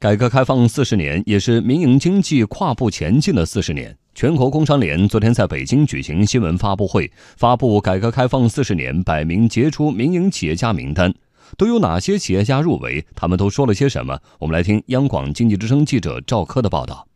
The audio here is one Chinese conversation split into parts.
改革开放四十年，也是民营经济跨步前进的四十年。全国工商联昨天在北京举行新闻发布会，发布改革开放四十年百名杰出民营企业家名单，都有哪些企业家入围？他们都说了些什么？我们来听央广经济之声记者赵科的报道。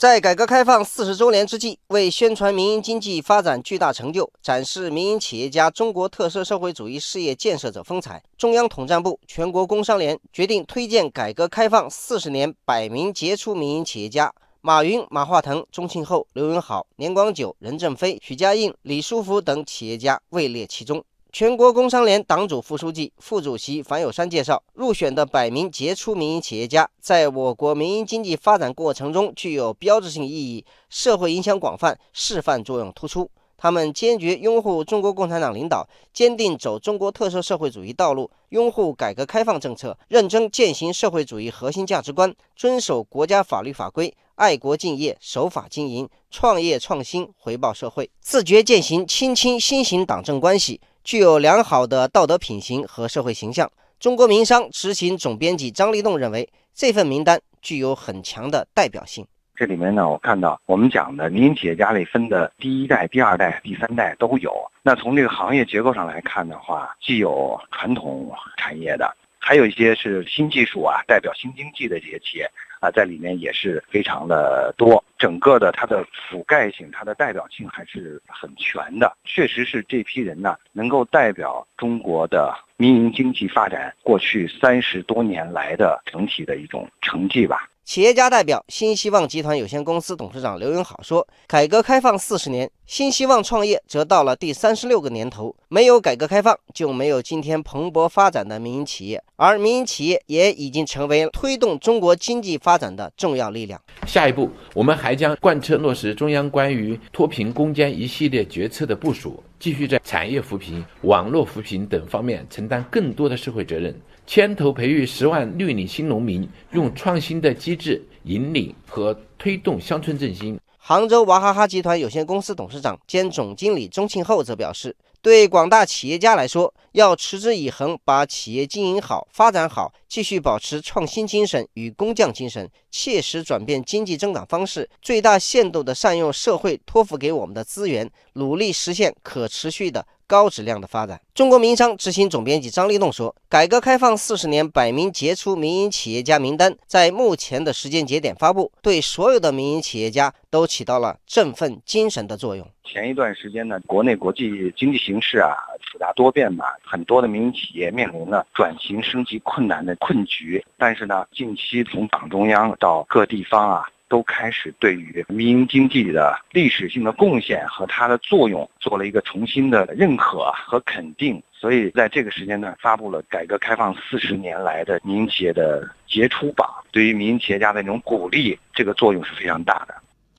在改革开放四十周年之际，为宣传民营经济发展巨大成就，展示民营企业家中国特色社会主义事业建设者风采，中央统战部、全国工商联决定推荐改革开放四十年百名杰出民营企业家，马云、马化腾、钟庆后、刘永好、年广久、任正非、许家印、李书福等企业家位列其中。全国工商联党组副书记、副主席樊友山介绍，入选的百名杰出民营企业家，在我国民营经济发展过程中具有标志性意义，社会影响广泛，示范作用突出。他们坚决拥护中国共产党领导，坚定走中国特色社会主义道路，拥护改革开放政策，认真践行社会主义核心价值观，遵守国家法律法规，爱国敬业，守法经营，创业创新，回报社会，自觉践行亲亲新型党政关系。具有良好的道德品行和社会形象。中国民商执行总编辑张立栋认为，这份名单具有很强的代表性。这里面呢，我看到我们讲的民营企业家里分的第一代、第二代、第三代都有。那从这个行业结构上来看的话，既有传统产业的，还有一些是新技术啊，代表新经济的这些企业。啊，在里面也是非常的多，整个的它的覆盖性、它的代表性还是很全的。确实是这批人呢，能够代表中国的民营经济发展过去三十多年来的整体的一种成绩吧。企业家代表新希望集团有限公司董事长刘永好说：“改革开放四十年，新希望创业则到了第三十六个年头。没有改革开放，就没有今天蓬勃发展的民营企业，而民营企业也已经成为推动中国经济发展的重要力量。下一步，我们还将贯彻落实中央关于脱贫攻坚一系列决策的部署，继续在产业扶贫、网络扶贫等方面承担更多的社会责任。”牵头培育十万绿领新农民，用创新的机制引领和推动乡村振兴。杭州娃哈哈集团有限公司董事长兼总经理钟庆后则表示。对广大企业家来说，要持之以恒把企业经营好、发展好，继续保持创新精神与工匠精神，切实转变经济增长方式，最大限度地善用社会托付给我们的资源，努力实现可持续的高质量的发展。中国民商执行总编辑张立栋说：“改革开放四十年百名杰出民营企业家名单在目前的时间节点发布，对所有的民营企业家都起到了振奋精神的作用。”前一段时间呢，国内国际经济形势啊复杂多变嘛，很多的民营企业面临了转型升级困难的困局。但是呢，近期从党中央到各地方啊，都开始对于民营经济的历史性的贡献和它的作用做了一个重新的认可和肯定。所以在这个时间段发布了改革开放四十年来的民营企业的杰出榜，对于民营企业家的那种鼓励，这个作用是非常大的。